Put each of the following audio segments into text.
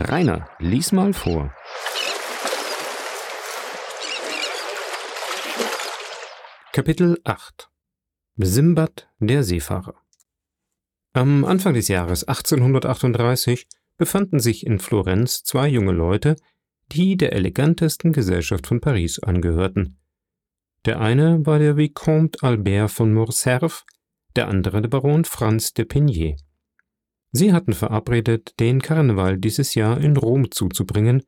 Rainer, lies mal vor. Kapitel 8 Simbad, der Seefahrer Am Anfang des Jahres 1838 befanden sich in Florenz zwei junge Leute, die der elegantesten Gesellschaft von Paris angehörten. Der eine war der Vicomte Albert von Morcerf, der andere der Baron Franz de Pigné. Sie hatten verabredet, den Karneval dieses Jahr in Rom zuzubringen,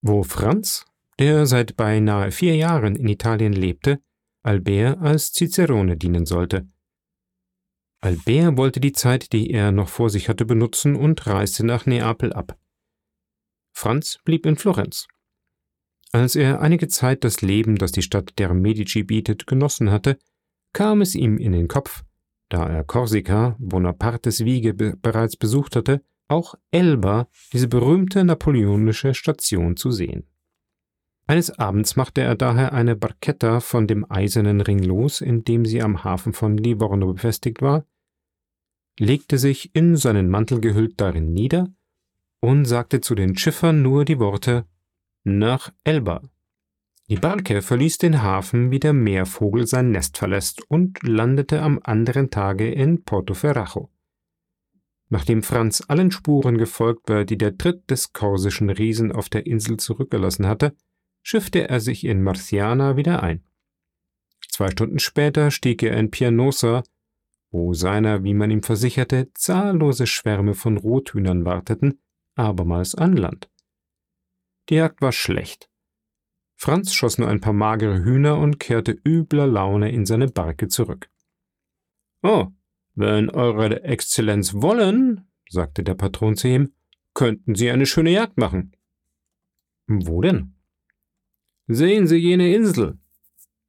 wo Franz, der seit beinahe vier Jahren in Italien lebte, Albert als Cicerone dienen sollte. Albert wollte die Zeit, die er noch vor sich hatte, benutzen und reiste nach Neapel ab. Franz blieb in Florenz. Als er einige Zeit das Leben, das die Stadt der Medici bietet, genossen hatte, kam es ihm in den Kopf, da er Korsika, Bonapartes Wiege be bereits besucht hatte, auch Elba, diese berühmte napoleonische Station, zu sehen. Eines Abends machte er daher eine Barchetta von dem eisernen Ring los, in dem sie am Hafen von Livorno befestigt war, legte sich in seinen Mantel gehüllt darin nieder und sagte zu den Schiffern nur die Worte nach Elba. Die Barke verließ den Hafen, wie der Meervogel sein Nest verlässt, und landete am anderen Tage in Portoferrajo. Nachdem Franz allen Spuren gefolgt war, die der Tritt des korsischen Riesen auf der Insel zurückgelassen hatte, schiffte er sich in Marciana wieder ein. Zwei Stunden später stieg er in Pianosa, wo seiner, wie man ihm versicherte, zahllose Schwärme von Rothühnern warteten, abermals an Land. Die Jagd war schlecht. Franz schoss nur ein paar magere Hühner und kehrte übler Laune in seine Barke zurück. Oh, wenn Eure Exzellenz wollen, sagte der Patron zu ihm, könnten Sie eine schöne Jagd machen. Wo denn? Sehen Sie jene Insel,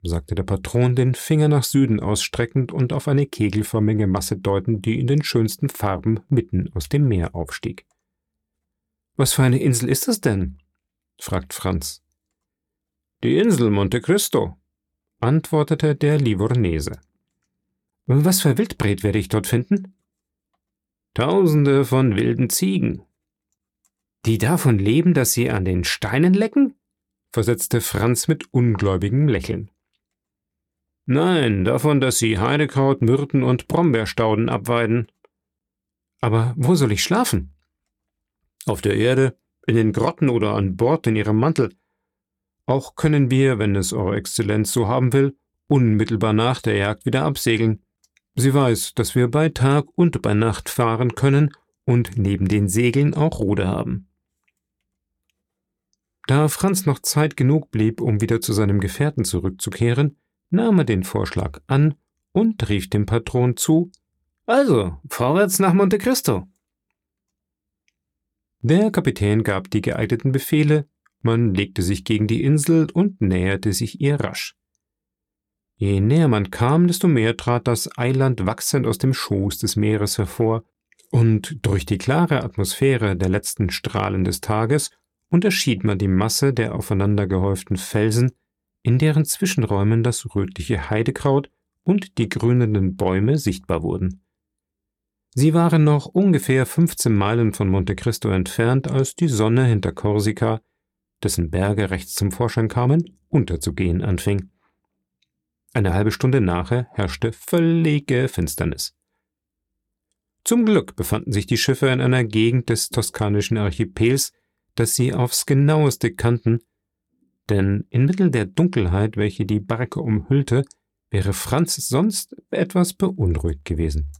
sagte der Patron, den Finger nach Süden ausstreckend und auf eine kegelförmige Masse deutend, die in den schönsten Farben mitten aus dem Meer aufstieg. Was für eine Insel ist das denn? fragt Franz. Die Insel Monte Cristo, antwortete der Livornese. Was für Wildbret werde ich dort finden? Tausende von wilden Ziegen. Die davon leben, dass sie an den Steinen lecken? versetzte Franz mit ungläubigem Lächeln. Nein, davon, dass sie Heidekraut, Myrten und Brombeerstauden abweiden. Aber wo soll ich schlafen? Auf der Erde, in den Grotten oder an Bord in ihrem Mantel. Auch können wir, wenn es Eure Exzellenz so haben will, unmittelbar nach der Jagd wieder absegeln. Sie weiß, dass wir bei Tag und bei Nacht fahren können und neben den Segeln auch Ruder haben. Da Franz noch Zeit genug blieb, um wieder zu seinem Gefährten zurückzukehren, nahm er den Vorschlag an und rief dem Patron zu Also, vorwärts nach Monte Cristo. Der Kapitän gab die geeigneten Befehle, man legte sich gegen die Insel und näherte sich ihr rasch. Je näher man kam, desto mehr trat das Eiland wachsend aus dem Schoß des Meeres hervor, und durch die klare Atmosphäre der letzten Strahlen des Tages unterschied man die Masse der aufeinander gehäuften Felsen, in deren Zwischenräumen das rötliche Heidekraut und die grünenden Bäume sichtbar wurden. Sie waren noch ungefähr 15 Meilen von Monte Cristo entfernt, als die Sonne hinter Korsika, dessen Berge rechts zum Vorschein kamen, unterzugehen anfing. Eine halbe Stunde nachher herrschte völlige Finsternis. Zum Glück befanden sich die Schiffe in einer Gegend des toskanischen Archipels, das sie aufs genaueste kannten, denn inmitten der Dunkelheit, welche die Barke umhüllte, wäre Franz sonst etwas beunruhigt gewesen.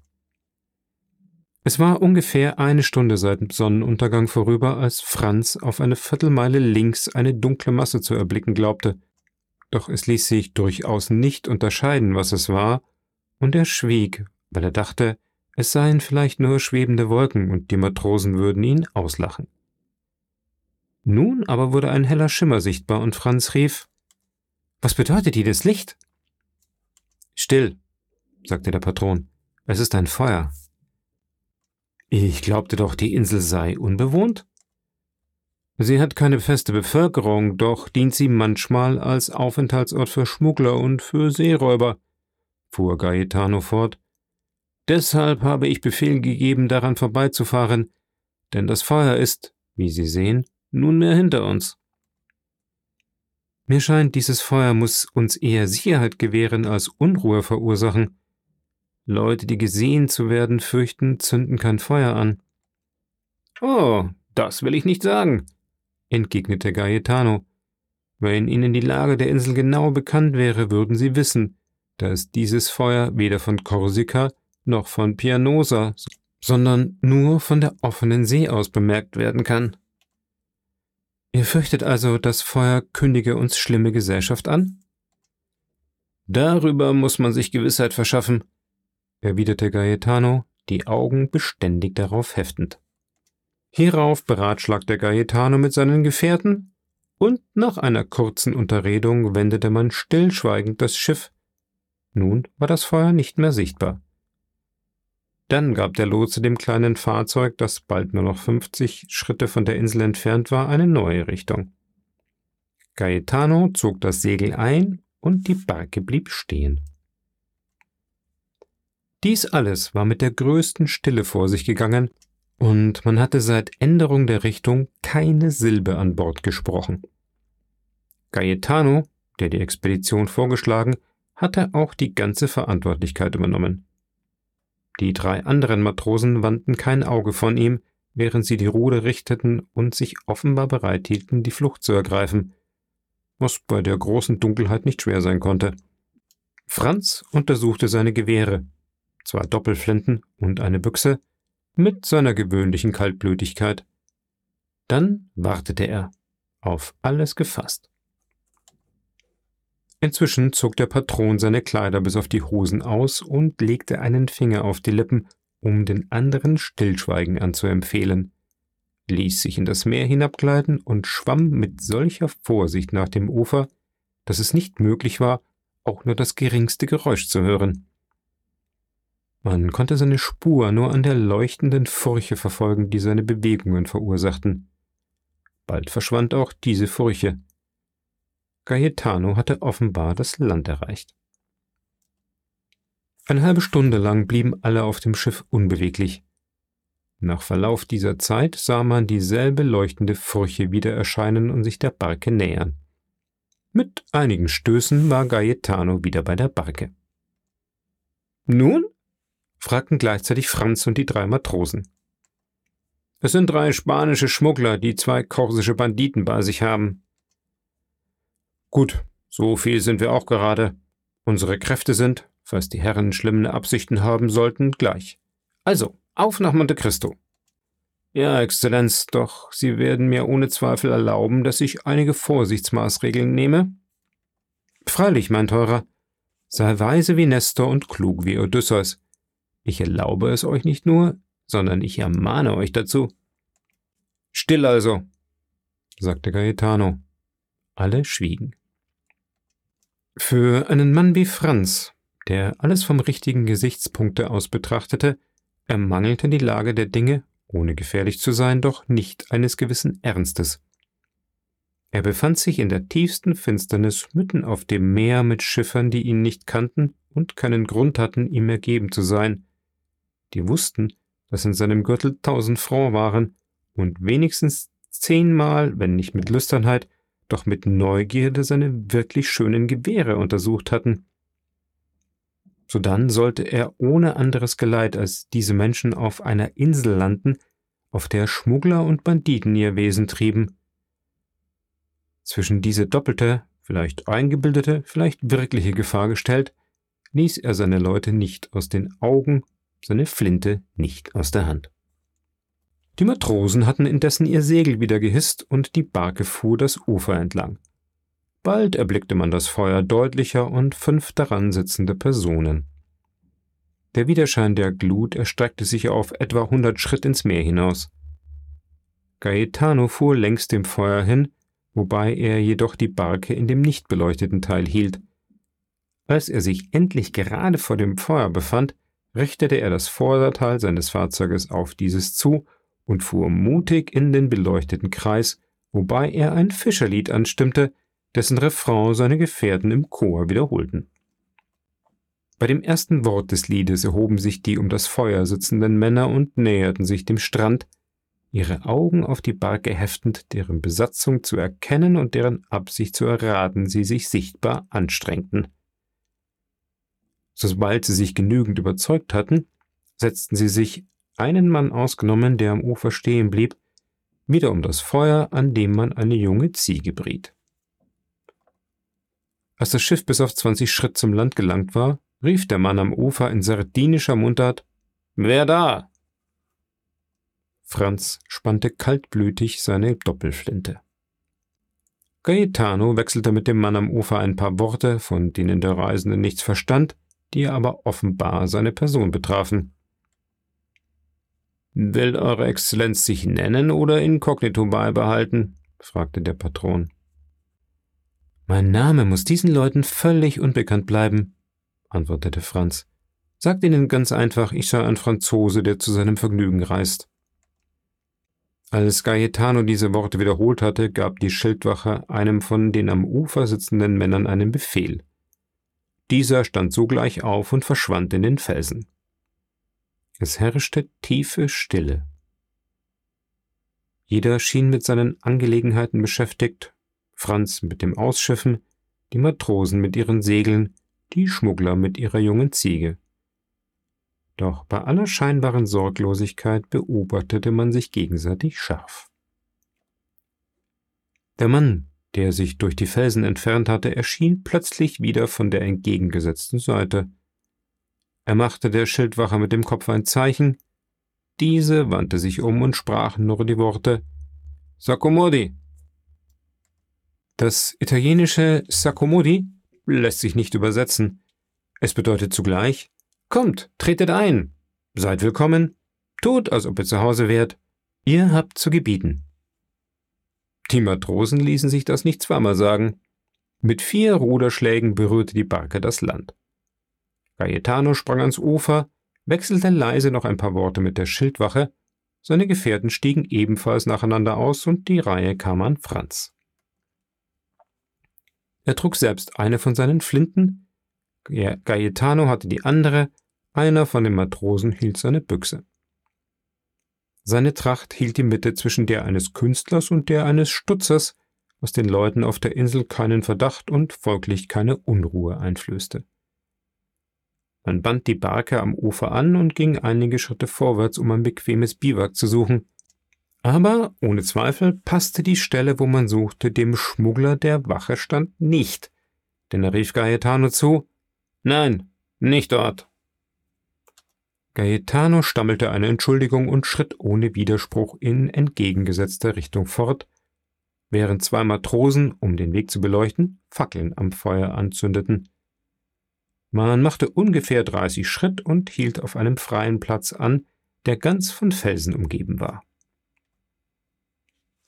Es war ungefähr eine Stunde seit Sonnenuntergang vorüber, als Franz auf eine Viertelmeile links eine dunkle Masse zu erblicken glaubte, doch es ließ sich durchaus nicht unterscheiden, was es war, und er schwieg, weil er dachte, es seien vielleicht nur schwebende Wolken und die Matrosen würden ihn auslachen. Nun aber wurde ein heller Schimmer sichtbar und Franz rief Was bedeutet jedes Licht? Still, sagte der Patron, es ist ein Feuer. Ich glaubte doch, die Insel sei unbewohnt. Sie hat keine feste Bevölkerung, doch dient sie manchmal als Aufenthaltsort für Schmuggler und für Seeräuber, fuhr Gaetano fort. Deshalb habe ich Befehl gegeben, daran vorbeizufahren, denn das Feuer ist, wie Sie sehen, nunmehr hinter uns. Mir scheint, dieses Feuer muss uns eher Sicherheit gewähren als Unruhe verursachen. Leute, die gesehen zu werden fürchten, zünden kein Feuer an. Oh, das will ich nicht sagen, entgegnete Gaetano. Wenn Ihnen die Lage der Insel genau bekannt wäre, würden Sie wissen, dass dieses Feuer weder von Korsika noch von Pianosa, sondern nur von der offenen See aus bemerkt werden kann. Ihr fürchtet also, das Feuer kündige uns schlimme Gesellschaft an? Darüber muss man sich Gewissheit verschaffen, erwiderte Gaetano, die Augen beständig darauf heftend. Hierauf beratschlagte Gaetano mit seinen Gefährten, und nach einer kurzen Unterredung wendete man stillschweigend das Schiff. Nun war das Feuer nicht mehr sichtbar. Dann gab der Lotse dem kleinen Fahrzeug, das bald nur noch 50 Schritte von der Insel entfernt war, eine neue Richtung. Gaetano zog das Segel ein und die Barke blieb stehen. Dies alles war mit der größten Stille vor sich gegangen, und man hatte seit Änderung der Richtung keine Silbe an Bord gesprochen. Gaetano, der die Expedition vorgeschlagen, hatte auch die ganze Verantwortlichkeit übernommen. Die drei anderen Matrosen wandten kein Auge von ihm, während sie die Ruder richteten und sich offenbar bereit hielten, die Flucht zu ergreifen, was bei der großen Dunkelheit nicht schwer sein konnte. Franz untersuchte seine Gewehre, zwei Doppelflinten und eine Büchse, mit seiner gewöhnlichen Kaltblütigkeit. Dann wartete er, auf alles gefasst. Inzwischen zog der Patron seine Kleider bis auf die Hosen aus und legte einen Finger auf die Lippen, um den anderen Stillschweigen anzuempfehlen, ließ sich in das Meer hinabgleiten und schwamm mit solcher Vorsicht nach dem Ufer, dass es nicht möglich war, auch nur das geringste Geräusch zu hören. Man konnte seine Spur nur an der leuchtenden Furche verfolgen, die seine Bewegungen verursachten. Bald verschwand auch diese Furche, Gaetano hatte offenbar das Land erreicht. Eine halbe Stunde lang blieben alle auf dem Schiff unbeweglich. Nach Verlauf dieser Zeit sah man dieselbe leuchtende Furche wieder erscheinen und sich der Barke nähern. Mit einigen Stößen war Gaetano wieder bei der Barke. Nun? Fragten gleichzeitig Franz und die drei Matrosen. Es sind drei spanische Schmuggler, die zwei korsische Banditen bei sich haben, Gut, so viel sind wir auch gerade. Unsere Kräfte sind, falls die Herren schlimme Absichten haben sollten, gleich. Also, auf nach Monte Cristo. Ja, Exzellenz, doch Sie werden mir ohne Zweifel erlauben, dass ich einige Vorsichtsmaßregeln nehme? Freilich, mein Teurer. Sei weise wie Nestor und klug wie Odysseus. Ich erlaube es euch nicht nur, sondern ich ermahne euch dazu. Still also, sagte Gaetano. Alle schwiegen. Für einen Mann wie Franz, der alles vom richtigen Gesichtspunkte aus betrachtete, ermangelte die Lage der Dinge, ohne gefährlich zu sein, doch nicht eines gewissen Ernstes. Er befand sich in der tiefsten Finsternis mitten auf dem Meer mit Schiffern, die ihn nicht kannten und keinen Grund hatten, ihm ergeben zu sein. Die wussten, dass in seinem Gürtel tausend Francs waren und wenigstens zehnmal, wenn nicht mit Lüsternheit, doch mit Neugierde seine wirklich schönen Gewehre untersucht hatten. Sodann sollte er ohne anderes Geleit als diese Menschen auf einer Insel landen, auf der Schmuggler und Banditen ihr Wesen trieben. Zwischen diese doppelte, vielleicht eingebildete, vielleicht wirkliche Gefahr gestellt, ließ er seine Leute nicht aus den Augen, seine Flinte nicht aus der Hand. Die Matrosen hatten indessen ihr Segel wieder gehisst und die Barke fuhr das Ufer entlang. Bald erblickte man das Feuer deutlicher und fünf daran sitzende Personen. Der Widerschein der Glut erstreckte sich auf etwa hundert Schritt ins Meer hinaus. Gaetano fuhr längs dem Feuer hin, wobei er jedoch die Barke in dem nicht beleuchteten Teil hielt. Als er sich endlich gerade vor dem Feuer befand, richtete er das Vorderteil seines Fahrzeuges auf dieses zu und fuhr mutig in den beleuchteten Kreis, wobei er ein Fischerlied anstimmte, dessen Refrain seine Gefährten im Chor wiederholten. Bei dem ersten Wort des Liedes erhoben sich die um das Feuer sitzenden Männer und näherten sich dem Strand, ihre Augen auf die Barke heftend, deren Besatzung zu erkennen und deren Absicht zu erraten sie sich sichtbar anstrengten. Sobald sie sich genügend überzeugt hatten, setzten sie sich, einen Mann ausgenommen, der am Ufer stehen blieb, wieder um das Feuer, an dem man eine junge Ziege briet. Als das Schiff bis auf zwanzig Schritt zum Land gelangt war, rief der Mann am Ufer in sardinischer Mundart Wer da? Franz spannte kaltblütig seine Doppelflinte. Gaetano wechselte mit dem Mann am Ufer ein paar Worte, von denen der Reisende nichts verstand, die aber offenbar seine Person betrafen. Will Eure Exzellenz sich nennen oder inkognito beibehalten? fragte der Patron. Mein Name muss diesen Leuten völlig unbekannt bleiben, antwortete Franz. Sagt ihnen ganz einfach, ich sei ein Franzose, der zu seinem Vergnügen reist. Als Gaetano diese Worte wiederholt hatte, gab die Schildwache einem von den am Ufer sitzenden Männern einen Befehl. Dieser stand sogleich auf und verschwand in den Felsen. Es herrschte tiefe Stille. Jeder schien mit seinen Angelegenheiten beschäftigt, Franz mit dem Ausschiffen, die Matrosen mit ihren Segeln, die Schmuggler mit ihrer jungen Ziege. Doch bei aller scheinbaren Sorglosigkeit beobachtete man sich gegenseitig scharf. Der Mann, der sich durch die Felsen entfernt hatte, erschien plötzlich wieder von der entgegengesetzten Seite. Er machte der Schildwache mit dem Kopf ein Zeichen, diese wandte sich um und sprach nur die Worte Saccomodi. Das italienische Saccomodi lässt sich nicht übersetzen. Es bedeutet zugleich Kommt, tretet ein, seid willkommen, tut, als ob ihr zu Hause wärt, ihr habt zu gebieten. Die Matrosen ließen sich das nicht zweimal sagen. Mit vier Ruderschlägen berührte die Barke das Land. Gaetano sprang ans Ufer, wechselte leise noch ein paar Worte mit der Schildwache, seine Gefährten stiegen ebenfalls nacheinander aus und die Reihe kam an Franz. Er trug selbst eine von seinen Flinten, Gaetano hatte die andere, einer von den Matrosen hielt seine Büchse. Seine Tracht hielt die Mitte zwischen der eines Künstlers und der eines Stutzers, was den Leuten auf der Insel keinen Verdacht und folglich keine Unruhe einflößte. Man band die Barke am Ufer an und ging einige Schritte vorwärts, um ein bequemes Biwak zu suchen. Aber ohne Zweifel passte die Stelle, wo man suchte, dem Schmuggler, der Wache stand, nicht, denn er rief Gaetano zu Nein, nicht dort. Gaetano stammelte eine Entschuldigung und schritt ohne Widerspruch in entgegengesetzter Richtung fort, während zwei Matrosen, um den Weg zu beleuchten, Fackeln am Feuer anzündeten. Man machte ungefähr dreißig Schritt und hielt auf einem freien Platz an, der ganz von Felsen umgeben war.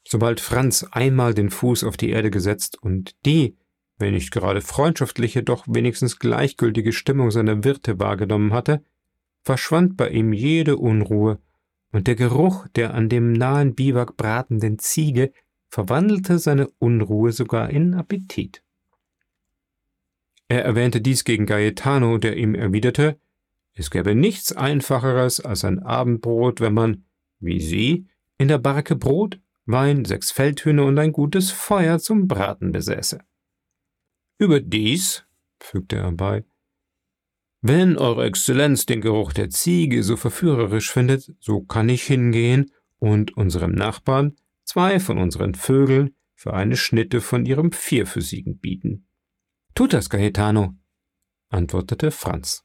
Sobald Franz einmal den Fuß auf die Erde gesetzt und die, wenn nicht gerade freundschaftliche, doch wenigstens gleichgültige Stimmung seiner Wirte wahrgenommen hatte, verschwand bei ihm jede Unruhe, und der Geruch der an dem nahen Biwak bratenden Ziege verwandelte seine Unruhe sogar in Appetit. Er erwähnte dies gegen Gaetano, der ihm erwiderte, es gäbe nichts Einfacheres als ein Abendbrot, wenn man, wie Sie, in der Barke Brot, Wein, sechs Feldhühner und ein gutes Feuer zum Braten besäße. Überdies, fügte er bei, wenn Eure Exzellenz den Geruch der Ziege so verführerisch findet, so kann ich hingehen und unserem Nachbarn zwei von unseren Vögeln für eine Schnitte von ihrem Vierfüßigen bieten. Tut das, Gaetano, antwortete Franz.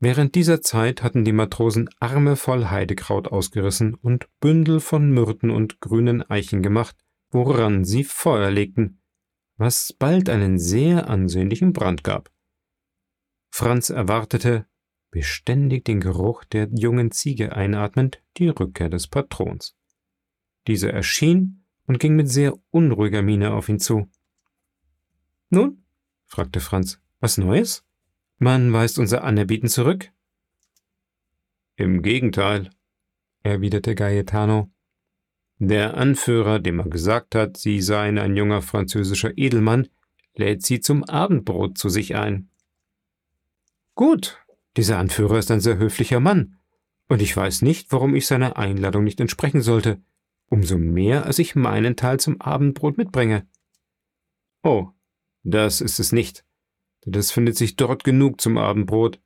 Während dieser Zeit hatten die Matrosen Arme voll Heidekraut ausgerissen und Bündel von Myrten und grünen Eichen gemacht, woran sie Feuer legten, was bald einen sehr ansehnlichen Brand gab. Franz erwartete, beständig den Geruch der jungen Ziege einatmend, die Rückkehr des Patrons. Dieser erschien und ging mit sehr unruhiger Miene auf ihn zu. Nun? fragte Franz. Was Neues? Man weist unser Anerbieten zurück? Im Gegenteil, erwiderte Gaetano. Der Anführer, dem er gesagt hat, sie seien ein junger französischer Edelmann, lädt sie zum Abendbrot zu sich ein. Gut, dieser Anführer ist ein sehr höflicher Mann, Und ich weiß nicht, warum ich seiner Einladung nicht entsprechen sollte, umso mehr, als ich meinen Teil zum Abendbrot mitbringe. Oh, das ist es nicht. Das findet sich dort genug zum Abendbrot.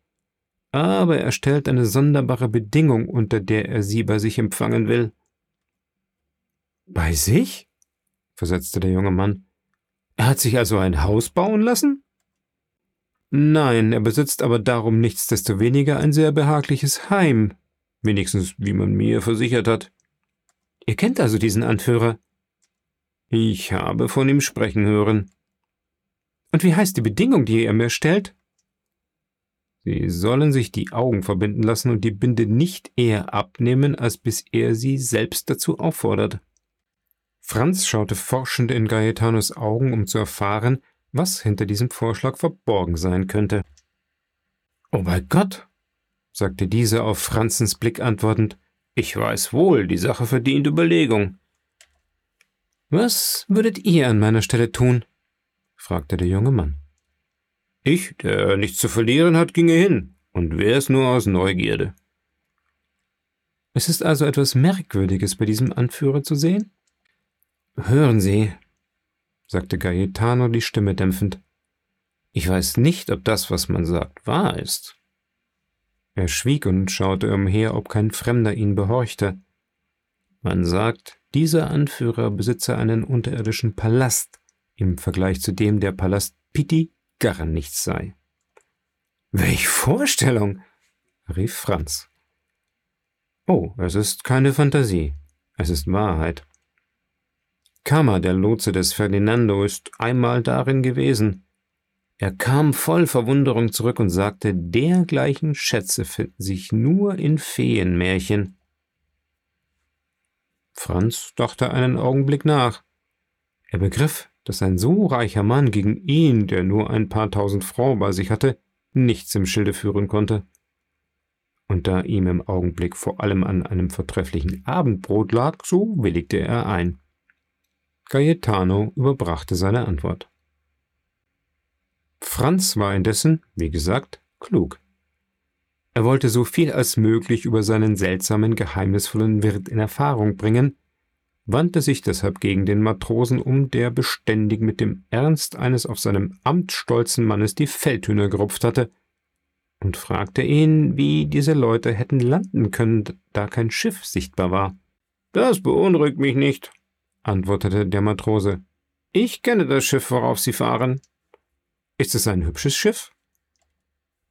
Aber er stellt eine sonderbare Bedingung, unter der er sie bei sich empfangen will. Bei sich? versetzte der junge Mann. Er hat sich also ein Haus bauen lassen? Nein, er besitzt aber darum nichtsdestoweniger ein sehr behagliches Heim, wenigstens wie man mir versichert hat. Ihr kennt also diesen Anführer? Ich habe von ihm sprechen hören. Und wie heißt die Bedingung, die er mir stellt? Sie sollen sich die Augen verbinden lassen und die Binde nicht eher abnehmen, als bis er sie selbst dazu auffordert. Franz schaute forschend in Gaetanos Augen, um zu erfahren, was hinter diesem Vorschlag verborgen sein könnte. Oh bei Gott, sagte dieser auf Franzens Blick antwortend, ich weiß wohl, die Sache verdient Überlegung. Was würdet ihr an meiner Stelle tun? fragte der junge Mann. Ich, der nichts zu verlieren hat, ginge hin, und wär's nur aus Neugierde. Es ist also etwas Merkwürdiges bei diesem Anführer zu sehen? Hören Sie, sagte Gaetano die Stimme dämpfend. Ich weiß nicht, ob das, was man sagt, wahr ist. Er schwieg und schaute umher, ob kein Fremder ihn behorchte. Man sagt, dieser Anführer besitze einen unterirdischen Palast, im Vergleich zu dem der Palast Pitti gar nichts sei. Welch Vorstellung! rief Franz. Oh, es ist keine Fantasie, es ist Wahrheit. Kama, der Lotse des Ferdinando, ist einmal darin gewesen. Er kam voll Verwunderung zurück und sagte, dergleichen Schätze finden sich nur in Feenmärchen. Franz dachte einen Augenblick nach. Er begriff, dass ein so reicher Mann gegen ihn, der nur ein paar tausend Francs bei sich hatte, nichts im Schilde führen konnte. Und da ihm im Augenblick vor allem an einem vortrefflichen Abendbrot lag, so willigte er ein. Gaetano überbrachte seine Antwort. Franz war indessen, wie gesagt, klug. Er wollte so viel als möglich über seinen seltsamen, geheimnisvollen Wirt in Erfahrung bringen, wandte sich deshalb gegen den Matrosen um, der beständig mit dem Ernst eines auf seinem Amt stolzen Mannes die Feldhühner gerupft hatte, und fragte ihn, wie diese Leute hätten landen können, da kein Schiff sichtbar war. Das beunruhigt mich nicht, antwortete der Matrose. Ich kenne das Schiff, worauf Sie fahren. Ist es ein hübsches Schiff?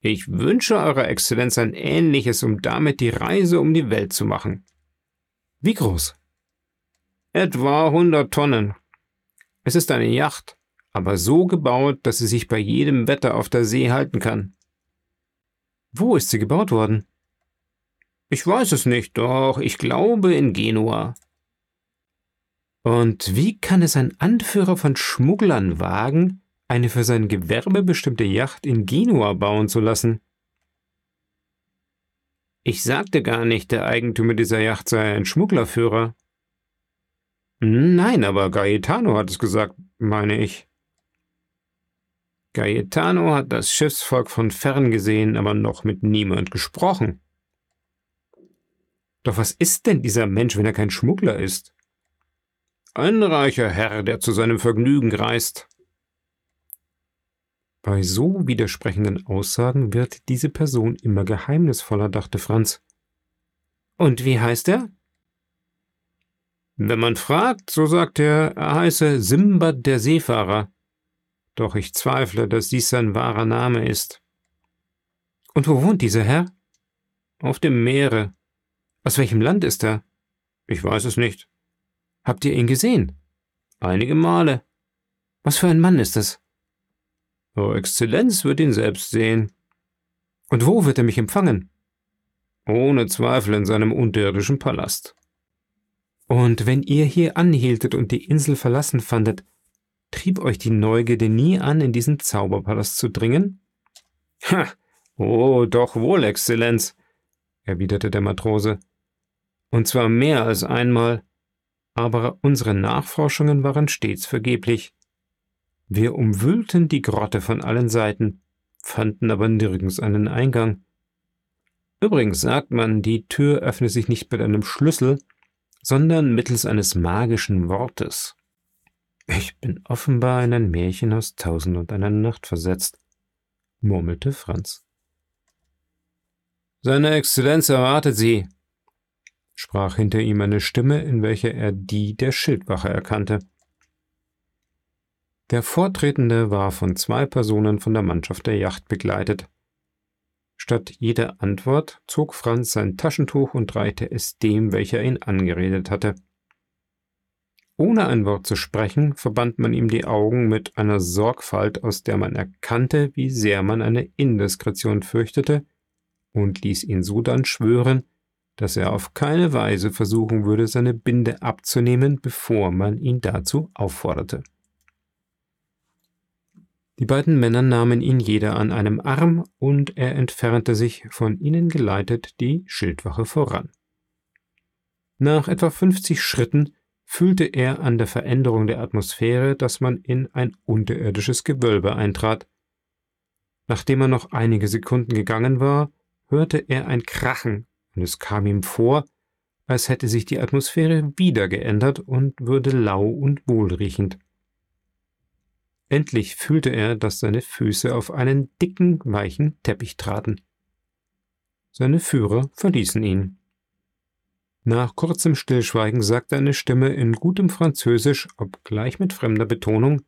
Ich wünsche Eurer Exzellenz ein ähnliches, um damit die Reise um die Welt zu machen. Wie groß? Etwa hundert Tonnen. Es ist eine Yacht, aber so gebaut, dass sie sich bei jedem Wetter auf der See halten kann. Wo ist sie gebaut worden? Ich weiß es nicht, doch ich glaube in Genua. Und wie kann es ein Anführer von Schmugglern wagen, eine für sein Gewerbe bestimmte Yacht in Genua bauen zu lassen? Ich sagte gar nicht, der Eigentümer dieser Yacht sei ein Schmugglerführer. Nein, aber Gaetano hat es gesagt, meine ich. Gaetano hat das Schiffsvolk von fern gesehen, aber noch mit niemand gesprochen. Doch was ist denn dieser Mensch, wenn er kein Schmuggler ist? Ein reicher Herr, der zu seinem Vergnügen reist. Bei so widersprechenden Aussagen wird diese Person immer geheimnisvoller, dachte Franz. Und wie heißt er? Wenn man fragt, so sagt er, er heiße Simbad der Seefahrer. Doch ich zweifle, dass dies sein wahrer Name ist. Und wo wohnt dieser Herr? Auf dem Meere. Aus welchem Land ist er? Ich weiß es nicht. Habt ihr ihn gesehen? Einige Male. Was für ein Mann ist es? Eure Exzellenz wird ihn selbst sehen. Und wo wird er mich empfangen? Ohne Zweifel in seinem unterirdischen Palast. Und wenn ihr hier anhieltet und die Insel verlassen fandet, trieb euch die Neugierde nie an, in diesen Zauberpalast zu dringen? Ha! Oh, doch wohl, Exzellenz, erwiderte der Matrose. Und zwar mehr als einmal aber unsere Nachforschungen waren stets vergeblich. Wir umwühlten die Grotte von allen Seiten, fanden aber nirgends einen Eingang. Übrigens sagt man, die Tür öffne sich nicht mit einem Schlüssel, sondern mittels eines magischen Wortes. Ich bin offenbar in ein Märchen aus Tausend und einer Nacht versetzt, murmelte Franz. Seine Exzellenz erwartet Sie, sprach hinter ihm eine Stimme, in welcher er die der Schildwache erkannte. Der Vortretende war von zwei Personen von der Mannschaft der Yacht begleitet. Statt jeder Antwort zog Franz sein Taschentuch und reichte es dem, welcher ihn angeredet hatte. Ohne ein Wort zu sprechen, verband man ihm die Augen mit einer Sorgfalt, aus der man erkannte, wie sehr man eine Indiskretion fürchtete, und ließ ihn so dann schwören, dass er auf keine Weise versuchen würde, seine Binde abzunehmen, bevor man ihn dazu aufforderte. Die beiden Männer nahmen ihn jeder an einem Arm, und er entfernte sich, von ihnen geleitet, die Schildwache voran. Nach etwa fünfzig Schritten fühlte er an der Veränderung der Atmosphäre, dass man in ein unterirdisches Gewölbe eintrat. Nachdem er noch einige Sekunden gegangen war, hörte er ein Krachen, und es kam ihm vor, als hätte sich die Atmosphäre wieder geändert und würde lau und wohlriechend. Endlich fühlte er, dass seine Füße auf einen dicken, weichen Teppich traten. Seine Führer verließen ihn. Nach kurzem Stillschweigen sagte eine Stimme in gutem Französisch, obgleich mit fremder Betonung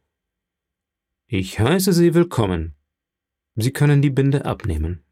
Ich heiße Sie willkommen. Sie können die Binde abnehmen.